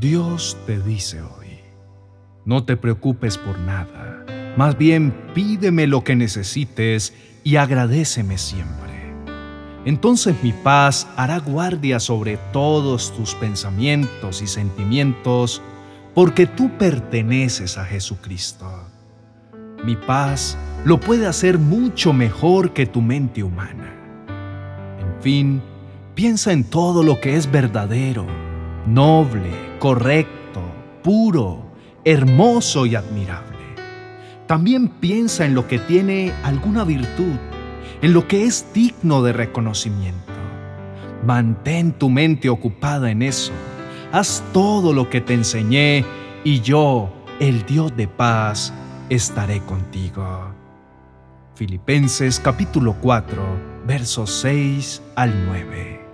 Dios te dice hoy, no te preocupes por nada, más bien pídeme lo que necesites y agradeceme siempre. Entonces mi paz hará guardia sobre todos tus pensamientos y sentimientos, porque tú perteneces a Jesucristo. Mi paz lo puede hacer mucho mejor que tu mente humana. En fin, piensa en todo lo que es verdadero, noble, correcto, puro, hermoso y admirable. También piensa en lo que tiene alguna virtud, en lo que es digno de reconocimiento. Mantén tu mente ocupada en eso. Haz todo lo que te enseñé y yo, el Dios de paz, estaré contigo. Filipenses capítulo 4, versos 6 al 9.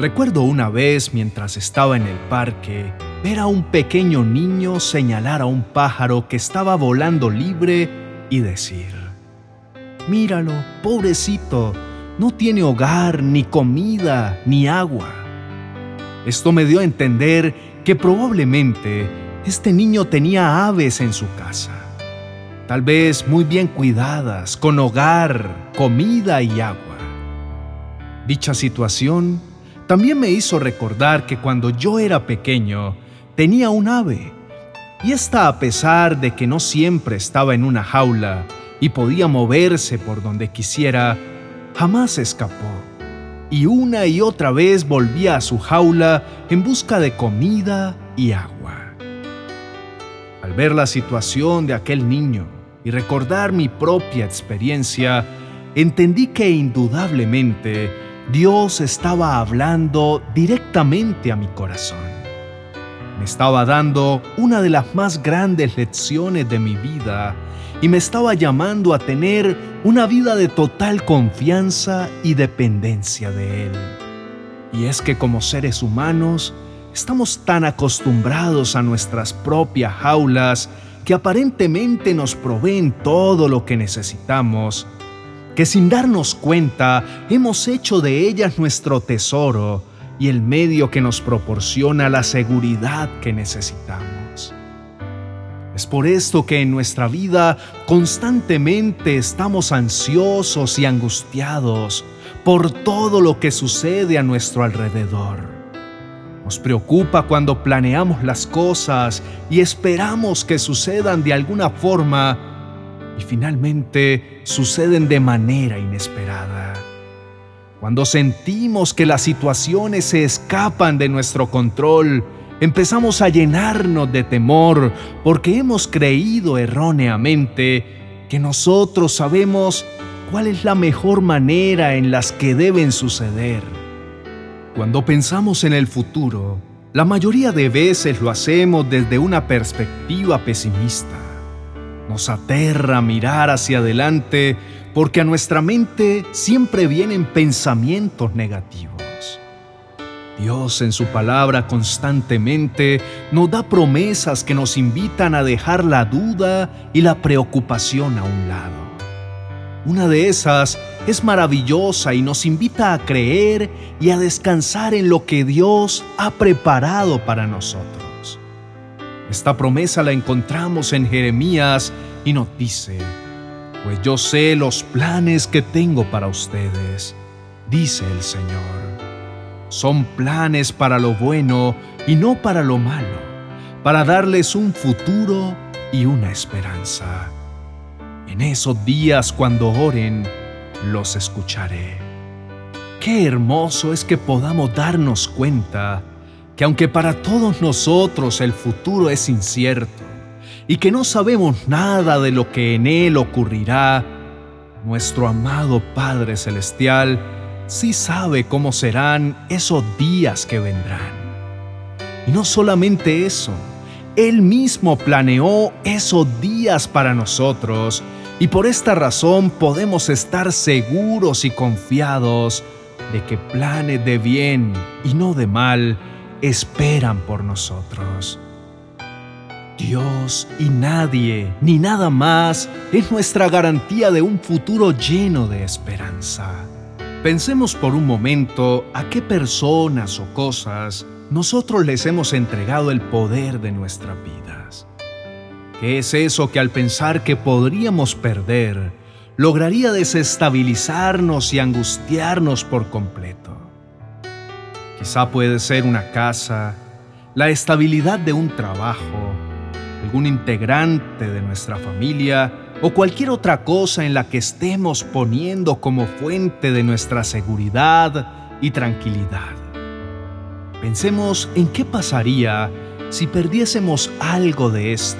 Recuerdo una vez mientras estaba en el parque ver a un pequeño niño señalar a un pájaro que estaba volando libre y decir, Míralo, pobrecito, no tiene hogar, ni comida, ni agua. Esto me dio a entender que probablemente este niño tenía aves en su casa, tal vez muy bien cuidadas, con hogar, comida y agua. Dicha situación también me hizo recordar que cuando yo era pequeño tenía un ave, y esta a pesar de que no siempre estaba en una jaula y podía moverse por donde quisiera, jamás escapó, y una y otra vez volvía a su jaula en busca de comida y agua. Al ver la situación de aquel niño y recordar mi propia experiencia, entendí que indudablemente Dios estaba hablando directamente a mi corazón. Me estaba dando una de las más grandes lecciones de mi vida y me estaba llamando a tener una vida de total confianza y dependencia de Él. Y es que como seres humanos, Estamos tan acostumbrados a nuestras propias jaulas que aparentemente nos proveen todo lo que necesitamos, que sin darnos cuenta hemos hecho de ellas nuestro tesoro y el medio que nos proporciona la seguridad que necesitamos. Es por esto que en nuestra vida constantemente estamos ansiosos y angustiados por todo lo que sucede a nuestro alrededor. Nos preocupa cuando planeamos las cosas y esperamos que sucedan de alguna forma y finalmente suceden de manera inesperada. Cuando sentimos que las situaciones se escapan de nuestro control, empezamos a llenarnos de temor porque hemos creído erróneamente que nosotros sabemos cuál es la mejor manera en las que deben suceder. Cuando pensamos en el futuro, la mayoría de veces lo hacemos desde una perspectiva pesimista. Nos aterra mirar hacia adelante porque a nuestra mente siempre vienen pensamientos negativos. Dios en su palabra constantemente nos da promesas que nos invitan a dejar la duda y la preocupación a un lado. Una de esas es maravillosa y nos invita a creer y a descansar en lo que Dios ha preparado para nosotros. Esta promesa la encontramos en Jeremías y nos dice, pues yo sé los planes que tengo para ustedes, dice el Señor. Son planes para lo bueno y no para lo malo, para darles un futuro y una esperanza. En esos días cuando oren, los escucharé. Qué hermoso es que podamos darnos cuenta que aunque para todos nosotros el futuro es incierto y que no sabemos nada de lo que en él ocurrirá, nuestro amado Padre Celestial sí sabe cómo serán esos días que vendrán. Y no solamente eso, Él mismo planeó esos días para nosotros y por esta razón podemos estar seguros y confiados de que planes de bien y no de mal esperan por nosotros. Dios y nadie, ni nada más, es nuestra garantía de un futuro lleno de esperanza. Pensemos por un momento a qué personas o cosas nosotros les hemos entregado el poder de nuestras vidas. ¿Qué es eso que al pensar que podríamos perder, lograría desestabilizarnos y angustiarnos por completo? Quizá puede ser una casa, la estabilidad de un trabajo, algún integrante de nuestra familia o cualquier otra cosa en la que estemos poniendo como fuente de nuestra seguridad y tranquilidad. Pensemos en qué pasaría si perdiésemos algo de esto.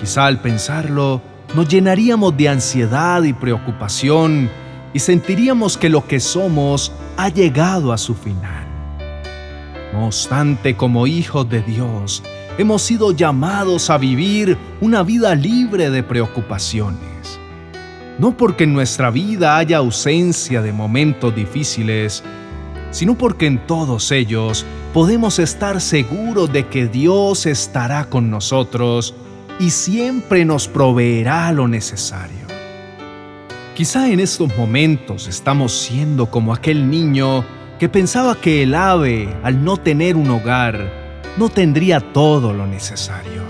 Quizá al pensarlo nos llenaríamos de ansiedad y preocupación y sentiríamos que lo que somos ha llegado a su final. No obstante, como hijos de Dios, hemos sido llamados a vivir una vida libre de preocupaciones. No porque en nuestra vida haya ausencia de momentos difíciles, sino porque en todos ellos podemos estar seguros de que Dios estará con nosotros y siempre nos proveerá lo necesario. Quizá en estos momentos estamos siendo como aquel niño que pensaba que el ave, al no tener un hogar, no tendría todo lo necesario.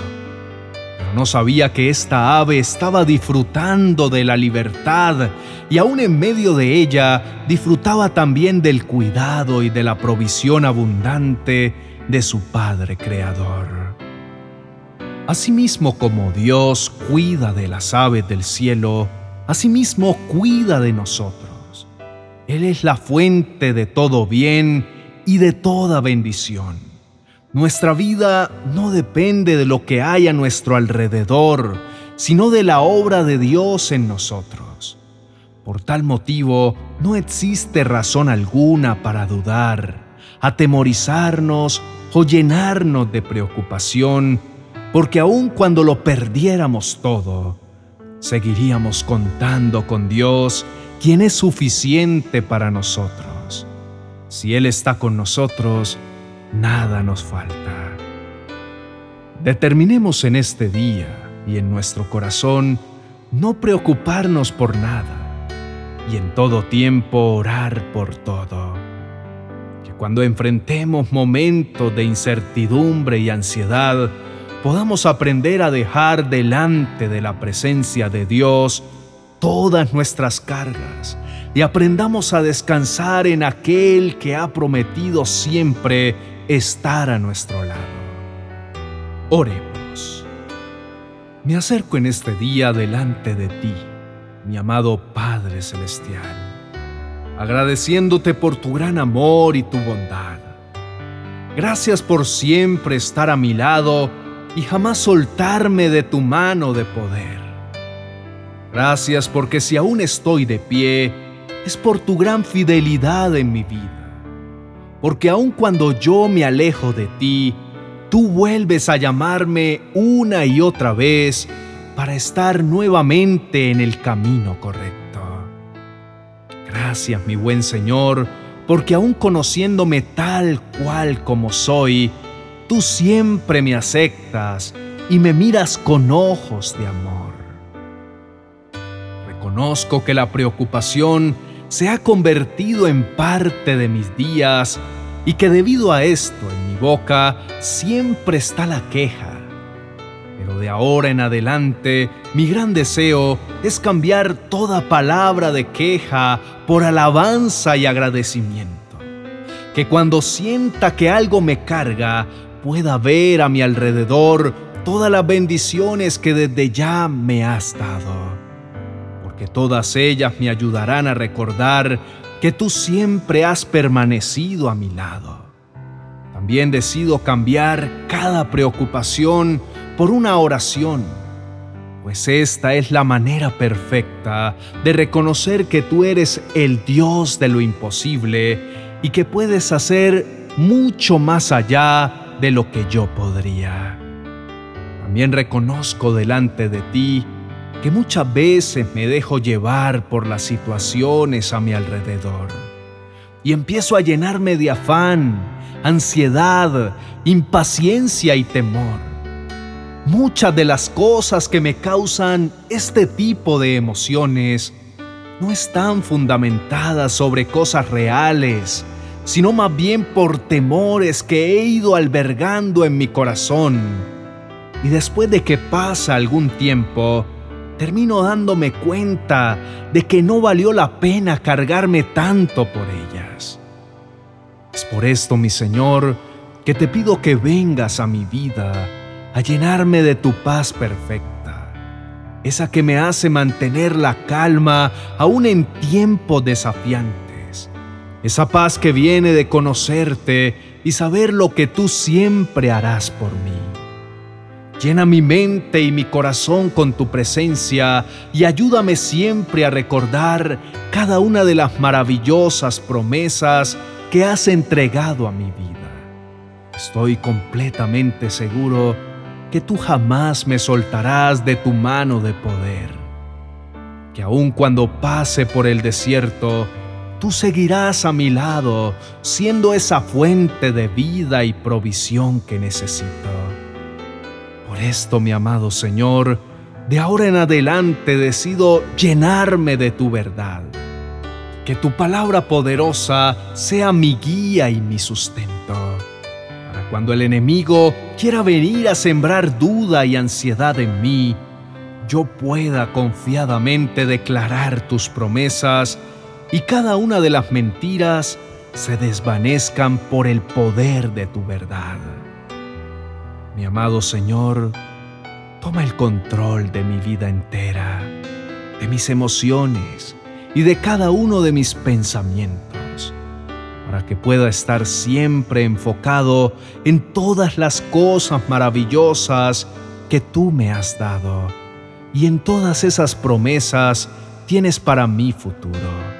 Pero no sabía que esta ave estaba disfrutando de la libertad y aún en medio de ella disfrutaba también del cuidado y de la provisión abundante de su Padre Creador. Asimismo como Dios cuida de las aves del cielo, asimismo cuida de nosotros. Él es la fuente de todo bien y de toda bendición. Nuestra vida no depende de lo que hay a nuestro alrededor, sino de la obra de Dios en nosotros. Por tal motivo, no existe razón alguna para dudar, atemorizarnos o llenarnos de preocupación, porque aun cuando lo perdiéramos todo, seguiríamos contando con Dios, quien es suficiente para nosotros. Si Él está con nosotros, nada nos falta. Determinemos en este día y en nuestro corazón no preocuparnos por nada y en todo tiempo orar por todo. Que cuando enfrentemos momentos de incertidumbre y ansiedad, podamos aprender a dejar delante de la presencia de Dios todas nuestras cargas y aprendamos a descansar en aquel que ha prometido siempre estar a nuestro lado. Oremos. Me acerco en este día delante de ti, mi amado Padre Celestial, agradeciéndote por tu gran amor y tu bondad. Gracias por siempre estar a mi lado y jamás soltarme de tu mano de poder. Gracias porque si aún estoy de pie, es por tu gran fidelidad en mi vida porque aun cuando yo me alejo de ti, tú vuelves a llamarme una y otra vez para estar nuevamente en el camino correcto. Gracias, mi buen Señor, porque aun conociéndome tal cual como soy, tú siempre me aceptas y me miras con ojos de amor. Reconozco que la preocupación se ha convertido en parte de mis días y que debido a esto en mi boca siempre está la queja. Pero de ahora en adelante mi gran deseo es cambiar toda palabra de queja por alabanza y agradecimiento. Que cuando sienta que algo me carga, pueda ver a mi alrededor todas las bendiciones que desde ya me has dado que todas ellas me ayudarán a recordar que tú siempre has permanecido a mi lado. También decido cambiar cada preocupación por una oración, pues esta es la manera perfecta de reconocer que tú eres el Dios de lo imposible y que puedes hacer mucho más allá de lo que yo podría. También reconozco delante de ti que muchas veces me dejo llevar por las situaciones a mi alrededor y empiezo a llenarme de afán, ansiedad, impaciencia y temor. Muchas de las cosas que me causan este tipo de emociones no están fundamentadas sobre cosas reales, sino más bien por temores que he ido albergando en mi corazón. Y después de que pasa algún tiempo, termino dándome cuenta de que no valió la pena cargarme tanto por ellas. Es por esto, mi Señor, que te pido que vengas a mi vida a llenarme de tu paz perfecta, esa que me hace mantener la calma aún en tiempos desafiantes, esa paz que viene de conocerte y saber lo que tú siempre harás por mí. Llena mi mente y mi corazón con tu presencia y ayúdame siempre a recordar cada una de las maravillosas promesas que has entregado a mi vida. Estoy completamente seguro que tú jamás me soltarás de tu mano de poder, que aun cuando pase por el desierto, tú seguirás a mi lado, siendo esa fuente de vida y provisión que necesito. Por esto, mi amado Señor, de ahora en adelante decido llenarme de tu verdad. Que tu palabra poderosa sea mi guía y mi sustento. Para cuando el enemigo quiera venir a sembrar duda y ansiedad en mí, yo pueda confiadamente declarar tus promesas y cada una de las mentiras se desvanezcan por el poder de tu verdad. Mi amado Señor, toma el control de mi vida entera, de mis emociones y de cada uno de mis pensamientos, para que pueda estar siempre enfocado en todas las cosas maravillosas que tú me has dado y en todas esas promesas tienes para mi futuro.